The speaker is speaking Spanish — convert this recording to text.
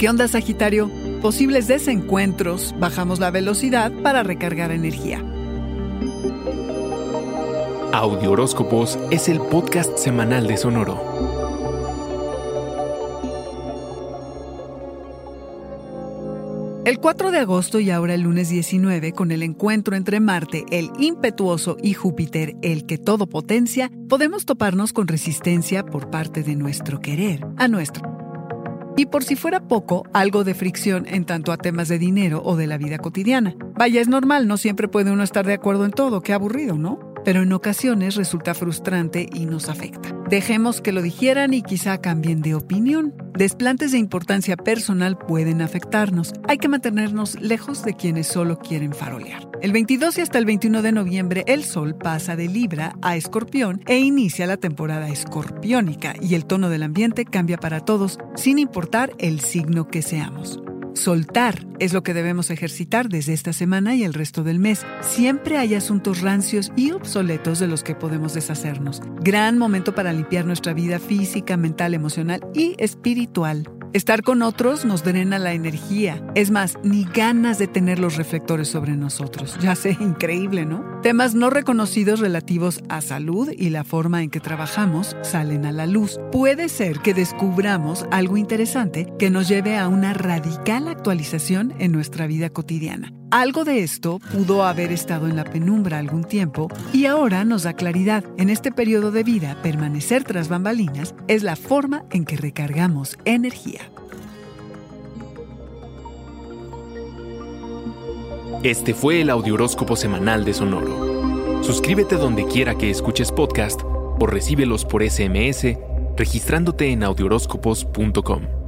¿Qué onda Sagitario? Posibles desencuentros, bajamos la velocidad para recargar energía. Audio Horóscopos es el podcast semanal de Sonoro. El 4 de agosto y ahora el lunes 19, con el encuentro entre Marte, el impetuoso, y Júpiter, el que todo potencia, podemos toparnos con resistencia por parte de nuestro querer a nuestro. Y por si fuera poco, algo de fricción en tanto a temas de dinero o de la vida cotidiana. Vaya, es normal, no siempre puede uno estar de acuerdo en todo, qué aburrido, ¿no? Pero en ocasiones resulta frustrante y nos afecta. Dejemos que lo dijeran y quizá cambien de opinión. Desplantes de importancia personal pueden afectarnos. Hay que mantenernos lejos de quienes solo quieren farolear. El 22 y hasta el 21 de noviembre el Sol pasa de Libra a Escorpión e inicia la temporada escorpiónica y el tono del ambiente cambia para todos sin importar el signo que seamos. Soltar es lo que debemos ejercitar desde esta semana y el resto del mes. Siempre hay asuntos rancios y obsoletos de los que podemos deshacernos. Gran momento para limpiar nuestra vida física, mental, emocional y espiritual. Estar con otros nos drena la energía. Es más, ni ganas de tener los reflectores sobre nosotros. Ya sé, increíble, ¿no? Temas no reconocidos relativos a salud y la forma en que trabajamos salen a la luz. Puede ser que descubramos algo interesante que nos lleve a una radical actualización en nuestra vida cotidiana. Algo de esto pudo haber estado en la penumbra algún tiempo y ahora nos da claridad. En este periodo de vida, permanecer tras bambalinas es la forma en que recargamos energía. Este fue el Audioróscopo Semanal de Sonoro. Suscríbete donde quiera que escuches podcast o recíbelos por SMS registrándote en audioróscopos.com.